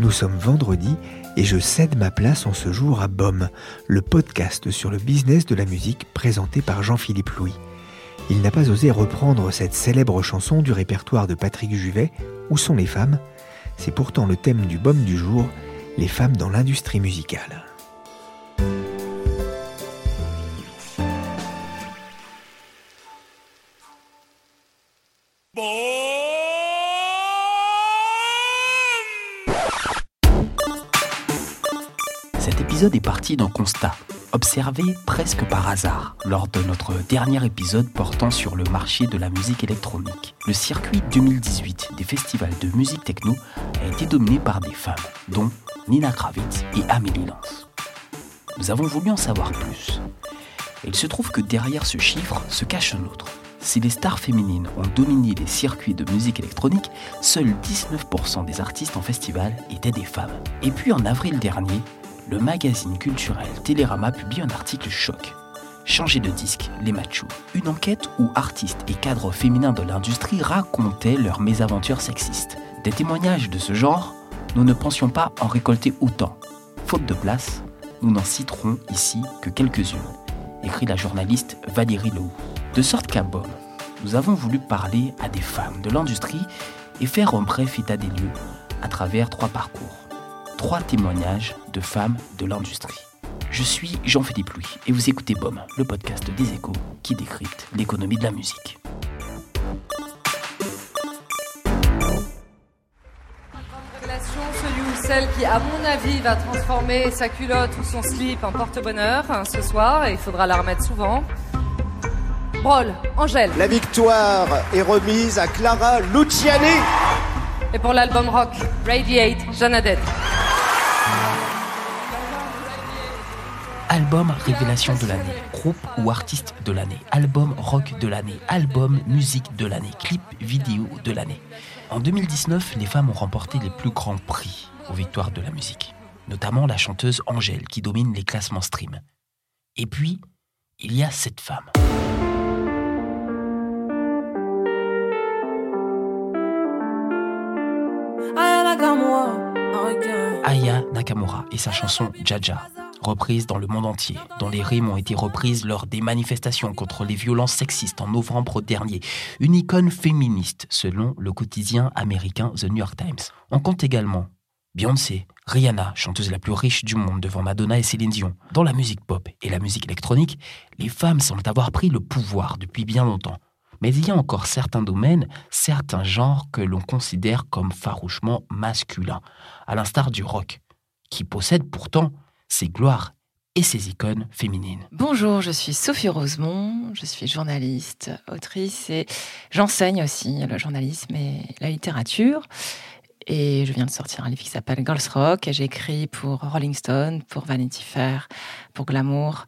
Nous sommes vendredi et je cède ma place en ce jour à BOM, le podcast sur le business de la musique présenté par Jean-Philippe Louis. Il n'a pas osé reprendre cette célèbre chanson du répertoire de Patrick Juvet, Où sont les femmes? C'est pourtant le thème du BOM du jour, les femmes dans l'industrie musicale. Épisode est parti d'un constat, observé presque par hasard, lors de notre dernier épisode portant sur le marché de la musique électronique. Le circuit 2018 des festivals de musique techno a été dominé par des femmes, dont Nina Kravitz et Amélie Lance. Nous avons voulu en savoir plus. Il se trouve que derrière ce chiffre se cache un autre. Si les stars féminines ont dominé les circuits de musique électronique, seuls 19% des artistes en festival étaient des femmes. Et puis en avril dernier, le magazine culturel Télérama publie un article choc. Changer de disque, les machos. Une enquête où artistes et cadres féminins de l'industrie racontaient leurs mésaventures sexistes. Des témoignages de ce genre, nous ne pensions pas en récolter autant. Faute de place, nous n'en citerons ici que quelques-unes, écrit la journaliste Valérie Lehoux. De sorte qu'à BOM, nous avons voulu parler à des femmes de l'industrie et faire un bref état des lieux à travers trois parcours, trois témoignages de femmes de l'industrie. Je suis Jean-Philippe Louis et vous écoutez BOM, le podcast des échos qui décrypte l'économie de la musique. Celui ou celle qui, à mon avis, va transformer sa culotte ou son slip en porte-bonheur hein, ce soir, et il faudra la remettre souvent. Brol, Angèle. La victoire est remise à Clara Luciani. Et pour l'album rock, Radiate, Jeannadette. Album révélation de l'année, groupe ou artiste de l'année, album rock de l'année, album musique de l'année, clip vidéo de l'année. En 2019, les femmes ont remporté les plus grands prix aux victoires de la musique, notamment la chanteuse Angèle qui domine les classements stream. Et puis, il y a cette femme. Aya Nakamura et sa chanson Jaja, reprise dans le monde entier, dont les rimes ont été reprises lors des manifestations contre les violences sexistes en novembre dernier. Une icône féministe, selon le quotidien américain The New York Times. On compte également Beyoncé, Rihanna, chanteuse la plus riche du monde devant Madonna et Céline Dion. Dans la musique pop et la musique électronique, les femmes semblent avoir pris le pouvoir depuis bien longtemps. Mais il y a encore certains domaines, certains genres que l'on considère comme farouchement masculins, à l'instar du rock, qui possède pourtant ses gloires et ses icônes féminines. Bonjour, je suis Sophie Rosemont, je suis journaliste, autrice et j'enseigne aussi le journalisme et la littérature. Et je viens de sortir un livre qui s'appelle Girls Rock et j'ai écrit pour Rolling Stone, pour Vanity Fair, pour Glamour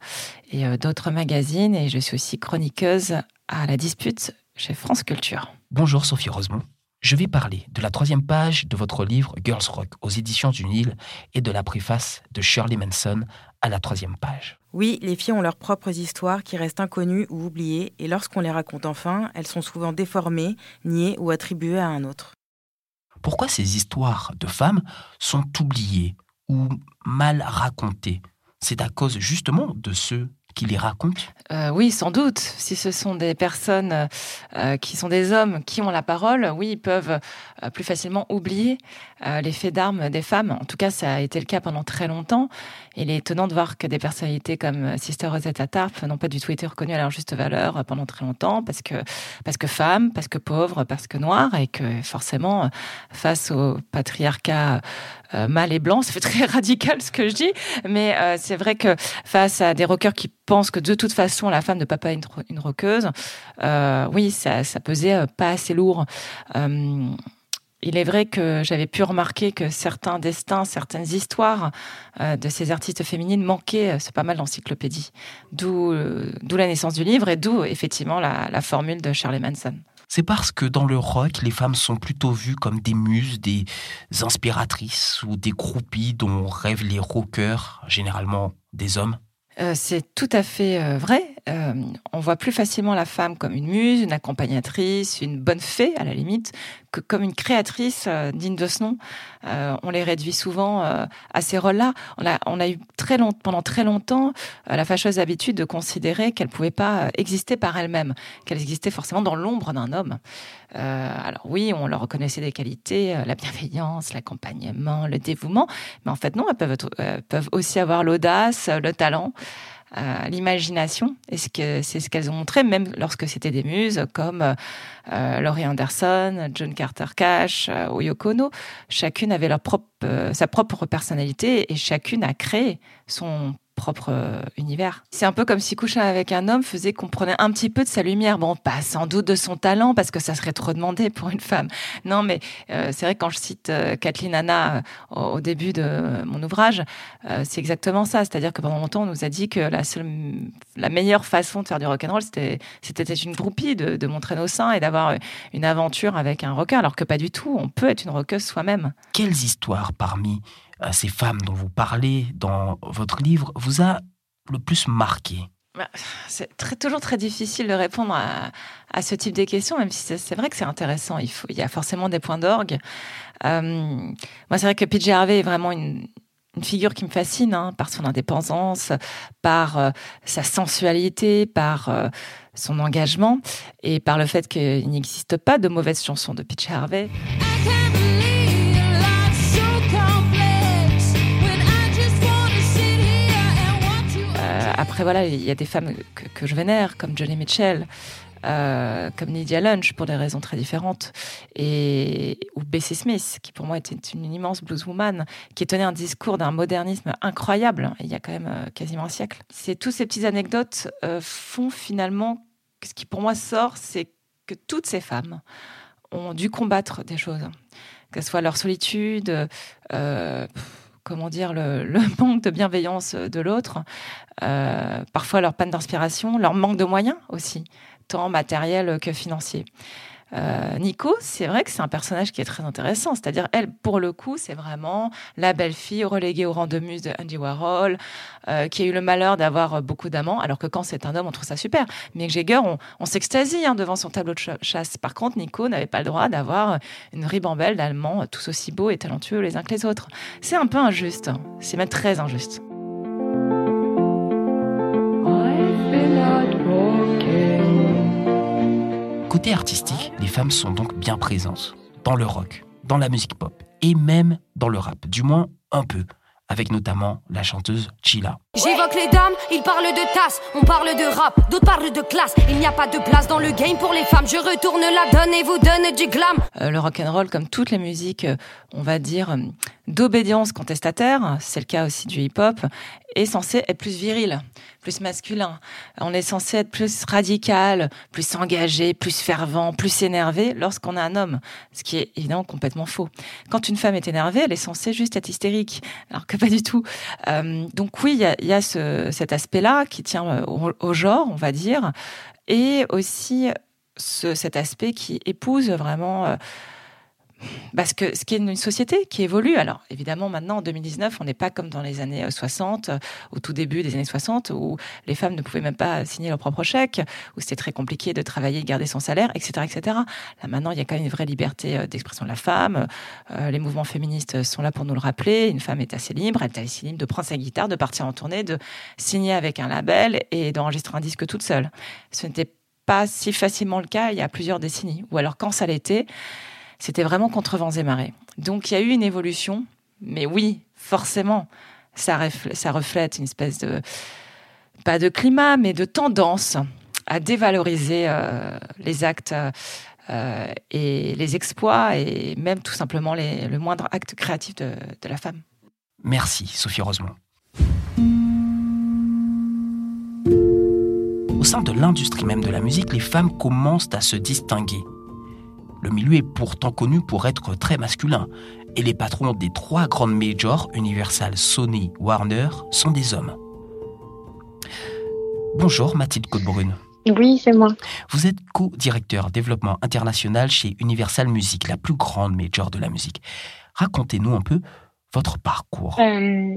et euh, d'autres magazines. Et je suis aussi chroniqueuse à la dispute chez France Culture. Bonjour Sophie Rosemont. Je vais parler de la troisième page de votre livre Girls Rock aux éditions du Nil et de la préface de Shirley Manson à la troisième page. Oui, les filles ont leurs propres histoires qui restent inconnues ou oubliées, et lorsqu'on les raconte enfin, elles sont souvent déformées, niées ou attribuées à un autre. Pourquoi ces histoires de femmes sont oubliées ou mal racontées? C'est à cause justement de ceux euh, Oui, sans doute. Si ce sont des personnes euh, qui sont des hommes qui ont la parole, oui, ils peuvent euh, plus facilement oublier les faits d'armes des femmes. En tout cas, ça a été le cas pendant très longtemps. Il est étonnant de voir que des personnalités comme Sister Rosetta Tarp n'ont pas du tout été reconnues à leur juste valeur pendant très longtemps parce que, parce que femmes, parce que pauvres, parce que noires et que forcément, face au patriarcat mâle et blanc, ça fait très radical ce que je dis, mais c'est vrai que face à des rockers qui pense que de toute façon la femme ne peut pas être une, roqueuse, euh, oui, ça, ça pesait euh, pas assez lourd. Euh, il est vrai que j'avais pu remarquer que certains destins, certaines histoires de ces artistes féminines manquaient, c'est pas mal d'encyclopédie. D'où, d'où la naissance du livre et d'où effectivement la, la formule de Shirley Manson. C'est parce que dans le rock, les femmes sont plutôt vues comme des muses, des inspiratrices ou des groupies dont rêvent les rockers, généralement des hommes. Euh, c'est tout à fait euh, vrai. Euh, on voit plus facilement la femme comme une muse, une accompagnatrice, une bonne fée à la limite, que comme une créatrice digne de ce nom. on les réduit souvent à ces rôles-là. On a, eu très long, pendant très longtemps la fâcheuse habitude de considérer qu'elles pouvaient pas exister par elles-mêmes, qu'elles existaient forcément dans l'ombre d'un homme. alors oui, on leur reconnaissait des qualités, la bienveillance, l'accompagnement, le dévouement, mais en fait non, elles peuvent aussi avoir l'audace, le talent l'imagination. Et c'est ce qu'elles ont montré, même lorsque c'était des muses comme euh, Laurie Anderson, John Carter Cash euh, ou Yoko Ono. Chacune avait leur propre, euh, sa propre personnalité et chacune a créé son euh, univers. C'est un peu comme si coucher avec un homme faisait qu'on prenait un petit peu de sa lumière. Bon, pas sans doute de son talent, parce que ça serait trop demandé pour une femme. Non, mais euh, c'est vrai que quand je cite euh, Kathleen Anna au, début de mon ouvrage, c'est exactement ça. C'est-à-dire que pendant longtemps, on nous a dit que la, seule, la meilleure façon de faire du rock'n'roll, c'était c'était une groupie, de, de montrer nos seins et d'avoir une aventure avec un rocker, alors que pas du tout. On peut être une rockeuse soi-même. Quelles histoires parmi ces femmes dont vous parlez dans votre livre vous a le plus marqué bah, c'est toujours très difficile de répondre à, ce type de questions, même si c'est vrai que c'est intéressant. Il, faut, il y a forcément des points d'orgue. Euh, moi, c'est vrai que PJ Harvey est vraiment une, figure qui me fascine hein, par son indépendance, par euh, sa sensualité, par euh, son engagement et par le fait qu'il n'existe pas de mauvaises chansons de PJ Harvey. Après, voilà, il y a des femmes que, je vénère, comme Johnny Mitchell, euh, comme Lydia Lunch, pour des raisons très différentes, et, ou Bessie Smith, qui pour moi était une, immense blueswoman, qui tenait un discours d'un modernisme incroyable, il y a quand même euh, quasiment un siècle. C'est tous ces petites anecdotes euh, font finalement, ce qui pour moi sort, c'est que toutes ces femmes ont dû combattre des choses, que ce soit leur solitude, comment dire, le, manque de bienveillance de l'autre, euh, parfois leur panne d'inspiration, leur manque de moyens aussi, tant matériels que financiers. Euh, Nico, c'est vrai que c'est un personnage qui est très intéressant. C'est-à-dire, elle, pour le coup, c'est vraiment la belle-fille reléguée au rang de muse de Andy Warhol, euh, qui a eu le malheur d'avoir beaucoup d'amants, alors que quand c'est un homme, on trouve ça super. Mick Jagger, on, s'extasie hein, devant son tableau de chasse. Par contre, Nico n'avait pas le droit d'avoir une ribambelle d'Allemands tous aussi beaux et talentueux les uns que les autres. C'est un peu injuste. C'est même très injuste. Artistique, les femmes sont donc bien présentes dans le rock, dans la musique pop et même dans le rap, du moins un peu avec notamment la chanteuse Chila. J'évoque les dames, ils parlent de tasse, on parle de rap, d'autres parlent de classe. Il n'y a pas de place dans le game pour les femmes. Je retourne la donne et vous donne du glam. Euh, le rock and roll, comme toutes les musiques, euh, on va dire euh, d'obédience contestataire, c'est le cas aussi du hip-hop, est censé être plus viril, plus masculin. On est censé être plus radical, plus engagé, plus fervent, plus énervé lorsqu'on a un homme, ce qui est évidemment complètement faux. Quand une femme est énervée, elle est censée juste être hystérique, alors que pas du tout. Donc oui, il y a, ce, cet aspect-là qui tient euh, au, genre, on va dire, et aussi cet aspect qui épouse vraiment parce que ce qui est une société qui évolue. Alors, évidemment, maintenant, en 2019, on n'est pas comme dans les années 60, euh, au tout début des années 60, où les femmes ne pouvaient même pas signer leur propre chèque, où c'était très compliqué de travailler, garder son salaire, etc., etc. Là, maintenant, il y a quand même une vraie liberté euh, d'expression de la femme. Euh, les mouvements féministes sont là pour nous le rappeler. Une femme est assez libre, elle est assez libre de prendre sa guitare, de partir en tournée, de signer avec un label et d'enregistrer un disque toute seule. Ce n'était pas si facilement le cas il y a plusieurs décennies. Ou alors, quand ça l'était, c'était vraiment contre vents et marées. Donc il y a eu une évolution, mais oui, forcément, ça, reflète, une espèce de, pas de climat, mais de tendance à dévaloriser euh, les actes euh, et les exploits et même tout simplement le moindre acte créatif de, de la femme. Merci Sophie Rosemont. Au sein de l'industrie même de la musique, les femmes commencent à se distinguer le milieu est pourtant connu pour être très masculin, et les patrons des trois grandes majors, Universal, Sony, Warner, sont des hommes. Bonjour Mathilde Côte-Brune. Oui, c'est moi. Vous êtes co-directeur développement international chez Universal Music, la plus grande major de la musique. Racontez-nous un peu votre parcours. Euh,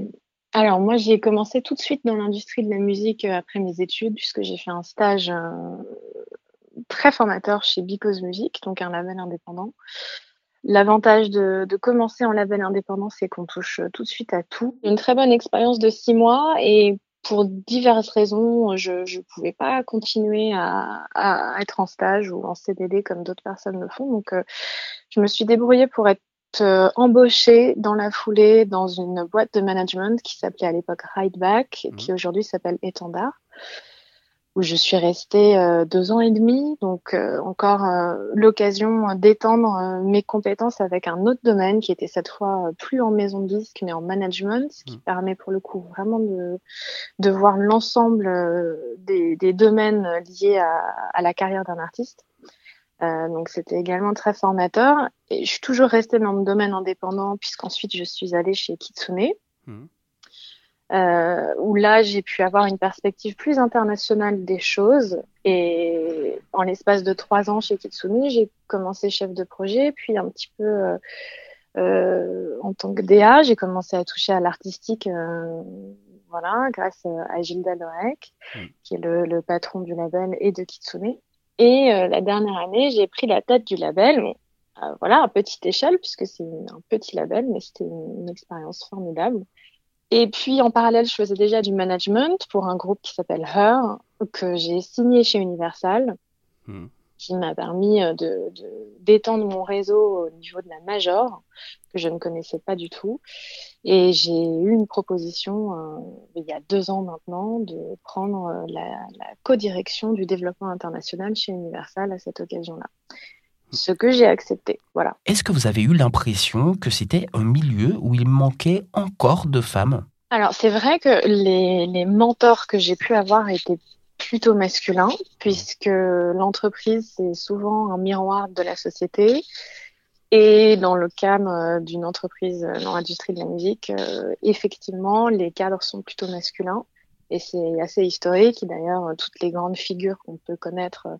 alors moi, j'ai commencé tout de suite dans l'industrie de la musique euh, après mes études, puisque j'ai fait un stage euh, très formateur chez Because Music, donc un label indépendant. L'avantage de, commencer en label indépendant, c'est qu'on touche tout de suite à tout. Une très bonne expérience de six mois et pour diverses raisons, je ne pouvais pas continuer à, être en stage ou en CDD comme d'autres personnes le font. Donc, euh, je me suis débrouillée pour être euh, embauchée dans la foulée dans une boîte de management qui s'appelait à l'époque Rideback et qui mmh. aujourd'hui s'appelle Étendard où je suis restée euh, deux ans et demi, donc euh, encore euh, l'occasion d'étendre mes compétences avec un autre domaine qui était cette fois plus en maison de disque mais en management, ce qui mmh. permet pour le coup vraiment de, de voir l'ensemble des, des, domaines liés à, à la carrière d'un artiste. donc c'était également très formateur et je suis toujours restée dans le domaine indépendant puisqu'ensuite je suis allée chez Kitsune. Mmh euh, où là j'ai pu avoir une perspective plus internationale des choses. Et en l'espace de trois ans chez Kitsumi, j'ai commencé chef de projet, puis un petit peu euh, euh en tant que DA, j'ai commencé à toucher à l'artistique. Euh, voilà, grâce à Gilda Lorek, mm. qui est le, le, patron du label et de Kitsune. Et euh, la dernière année, j'ai pris la tête du label. voilà, à petite échelle, puisque c'est un petit label, mais c'était une, une expérience formidable. Et puis en parallèle, je faisais déjà du management pour un groupe qui s'appelle Her, que j'ai signé chez Universal, hmm. qui m'a permis euh, de, d'étendre mon réseau au niveau de la major, que je ne connaissais pas du tout. Et j'ai eu une proposition euh, il y a deux ans maintenant de prendre euh, la, la co-direction du développement international chez Universal à cette occasion-là ce que j'ai accepté. Voilà. Est-ce que vous avez eu l'impression que c'était un milieu où il manquait encore de femmes? Alors, c'est vrai que les, mentors que j'ai pu avoir étaient plutôt masculins, puisque l'entreprise, c'est souvent un miroir de la société. Et dans le cadre euh, d'une entreprise dans l'industrie de la musique, euh, effectivement, les cadres sont plutôt masculins. Et c'est assez historique. D'ailleurs, toutes les grandes figures qu'on peut connaître euh,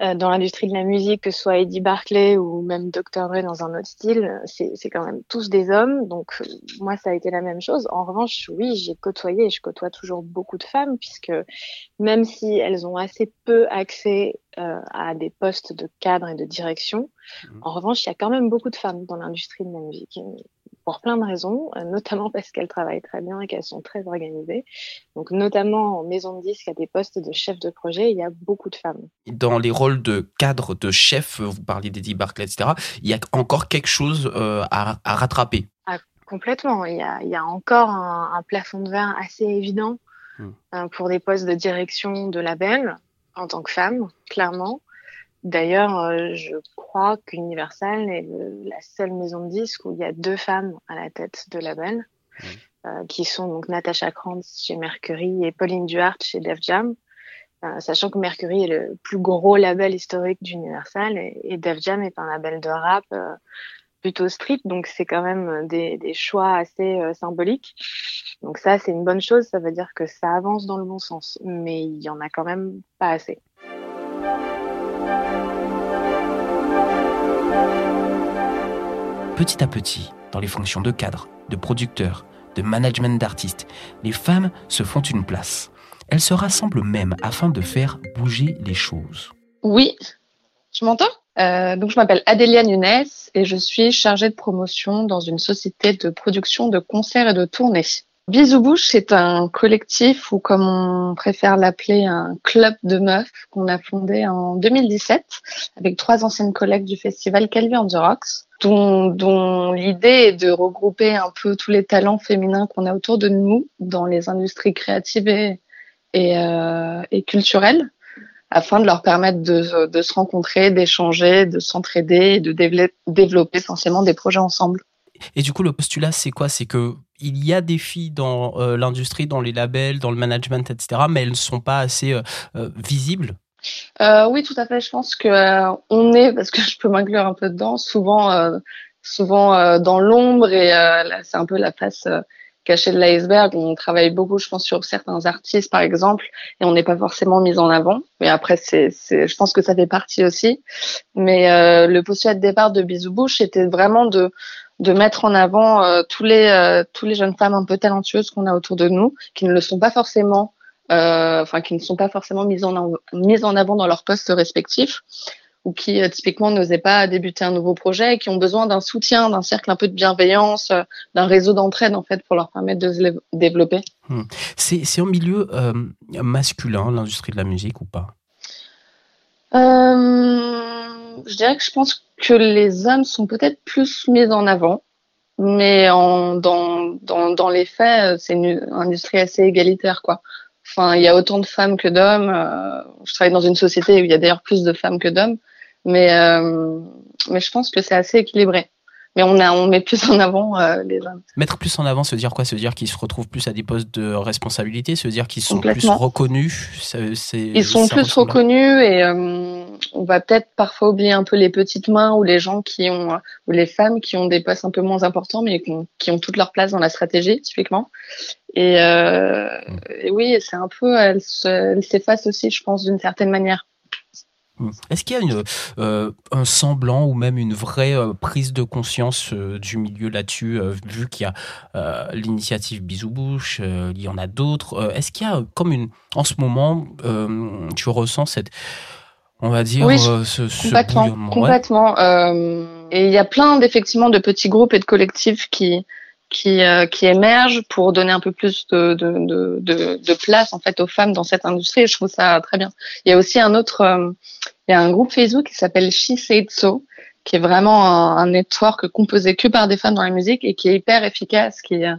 dans l'industrie de la musique, que ce soit Eddie Barclay ou même Dr. Dre dans un autre style, c'est quand même tous des hommes. Donc euh, moi, ça a été la même chose. En revanche, oui, j'ai côtoyé et je côtoie toujours beaucoup de femmes, puisque même si elles ont assez peu accès euh, à des postes de cadre et de direction, mmh. en revanche, il y a quand même beaucoup de femmes dans l'industrie de la musique pour plein de raisons, euh, notamment parce qu'elles travaillent très bien et qu'elles sont très organisées. Donc, notamment en maison de disque, à des postes de chef de projet, il y a beaucoup de femmes. Dans les rôles de cadre, de chef, vous parliez d'Eddie Barclay, etc., il y a encore quelque chose euh, à, rattraper? Ah, complètement. Il y, a, il y a encore un, plafond de verre assez évident hmm. euh, pour des postes de direction de label en tant que femme, clairement. D'ailleurs, euh, je crois qu'Universal est la seule maison de disques où il y a deux femmes à la tête de label, euh, qui sont donc Natasha Krantz chez Mercury et Pauline Duhart chez Def Jam. Euh, sachant que Mercury est le plus gros label historique d'Universal et, et, Def Jam est un label de rap plutôt street, donc c'est quand même des, des choix assez symboliques. Donc ça, c'est une bonne chose, ça veut dire que ça avance dans le bon sens, mais il y en a quand même pas assez. Petit à petit, dans les fonctions de cadre, de producteur, de management d'artistes, les femmes se font une place. Elles se rassemblent même afin de faire bouger les choses. Oui, tu m'entends? Euh, donc je m'appelle Adélia Nunes et je suis chargée de promotion dans une société de production de concerts et de tournées. Bisous Bouche, c'est un collectif ou comme on préfère l'appeler un club de meufs qu'on a fondé en 2017 avec trois anciennes collègues du festival Calvi on the Rocks, dont, dont l'idée est de regrouper un peu tous les talents féminins qu'on a autour de nous dans les industries créatives et, euh, et culturelles afin de leur permettre de, de se rencontrer, d'échanger, de s'entraider et de développer essentiellement des projets ensemble. Et du coup, le postulat, c'est quoi? C'est que il y a des filles dans euh, l'industrie, dans les labels, dans le management, etc., mais elles ne sont pas assez euh, euh, visibles? Oui, tout à fait. Je pense que on est, parce que je peux m'inclure un peu dedans, souvent, souvent dans l'ombre et c'est un peu la face caché de l'iceberg. On travaille beaucoup, je pense, sur certains artistes, par exemple, et on n'est pas forcément mis en avant. Mais après, c'est, je pense que ça fait partie aussi. Mais le postulat de départ de Bisou Bouche était vraiment de de mettre en avant euh, tous les euh, tous les jeunes femmes un peu talentueuses qu'on a autour de nous, qui ne le sont pas forcément, euh, enfin qui ne sont pas forcément mises en mises en avant dans leurs postes respectifs ou qui euh, typiquement n'osaient pas débuter un nouveau projet et qui ont besoin d'un soutien, d'un cercle un peu de bienveillance, euh, d'un réseau d'entraide en fait pour leur permettre de se développer. Hmm. C'est, c'est un milieu masculin, l'industrie de la musique ou pas? Je dirais que je pense que les hommes sont peut-être plus mis en avant. Mais en, dans, dans, dans les faits, c'est une industrie assez égalitaire, quoi. Enfin, il y a autant de femmes que d'hommes. je travaille dans une société où il y a d'ailleurs plus de femmes que d'hommes. Mais, euh, mais je pense que c'est assez équilibré. Mais on, a, on met plus en avant euh, les hommes. Mettre plus en avant, se dire quoi? Se dire qu'ils se retrouvent plus à des postes de responsabilité? Se dire qu'ils sont plus reconnus? Ils sont plus reconnus et euh, on va peut-être parfois oublier un peu les petites mains ou les gens qui ont, ou les femmes qui ont des postes un peu moins importants mais qui ont, qui ont toute leur place dans la stratégie, typiquement. Et, euh, mm. et oui, c'est un peu, elle, s'efface aussi, je pense, d'une certaine manière. Mm. Est-ce qu'il y a une, euh, un semblant ou même une vraie euh, prise de conscience euh, du milieu là-dessus, vu qu'il y a l'initiative Bisou Bouche, il y en a d'autres. Est-ce qu'il y a comme une, en ce moment, tu ressens cette, on va dire, ce, ce, complètement, complètement. et il y a plein d'effectivement de petits groupes et de collectifs qui qui, qui émergent pour donner un peu plus de, de, de, de, place en fait aux femmes dans cette industrie. Et je trouve ça très bien. Il y a aussi un autre il y a un groupe Facebook qui s'appelle She Said So, qui est vraiment un, un, network composé que par des femmes dans la musique et qui est hyper efficace, qui, euh,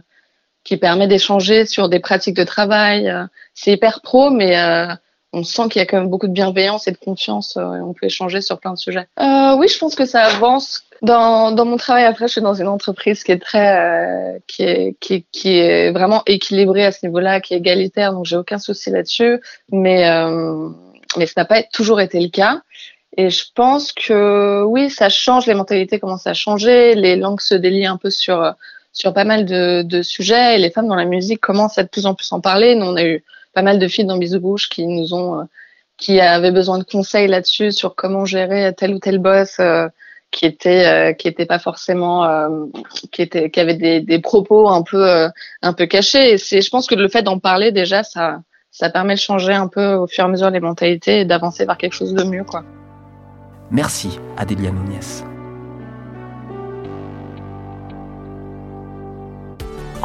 qui permet d'échanger sur des pratiques de travail. Euh, c'est hyper pro, mais euh, on sent qu'il y a quand même beaucoup de bienveillance et de confiance. et on peut échanger sur plein de sujets. oui, je pense que ça avance. Dans, dans mon travail, après, je suis dans une entreprise qui est très, qui est, qui, qui est vraiment équilibrée à ce niveau-là, qui est égalitaire, donc j'ai aucun souci là-dessus. Mais mais ça n'a pas toujours été le cas. Et je pense que oui, ça change, les mentalités commencent à changer, les langues se délient un peu sur sur pas mal de, de sujets et les femmes dans la musique commencent à de plus en plus en parler. Nous, on a eu pas mal de filles dans Bisou Bouche qui nous ont qui avaient besoin de conseils là-dessus sur comment gérer tel ou tel boss euh, qui était euh, qui était pas forcément euh, qui était qui avait des, des propos un peu un peu cachés. Et c'est je pense que le fait d'en parler déjà ça ça permet de changer un peu au fur et à mesure les mentalités et d'avancer vers quelque chose de mieux. Quoi. Merci Adélia Núñez.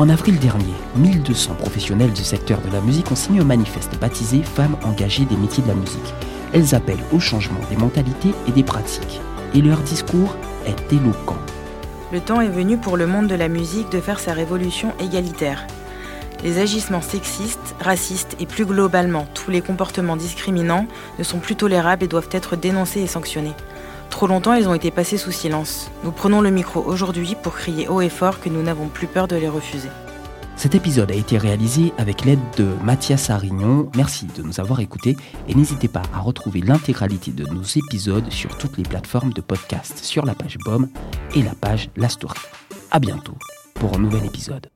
En avril dernier, 1200 professionnels du secteur de la musique ont signé un manifeste baptisé Femmes engagées des métiers de la musique. Elles appellent au changement des mentalités et des pratiques. Et leur discours est éloquent. Le temps est venu pour le monde de la musique de faire sa révolution égalitaire. Les agissements sexistes, racistes et plus globalement tous les comportements discriminants ne sont plus tolérables et doivent être dénoncés et sanctionnés. Trop longtemps, ils ont été passés sous silence. Nous prenons le micro aujourd'hui pour crier haut et fort que nous n'avons plus peur de les refuser. Cet épisode a été réalisé avec l'aide de Mathias Arignon. Merci de nous avoir écoutés et n'hésitez pas à retrouver l'intégralité de nos épisodes sur toutes les plateformes de podcast sur la page BOM et la page La Story. À bientôt pour un nouvel épisode.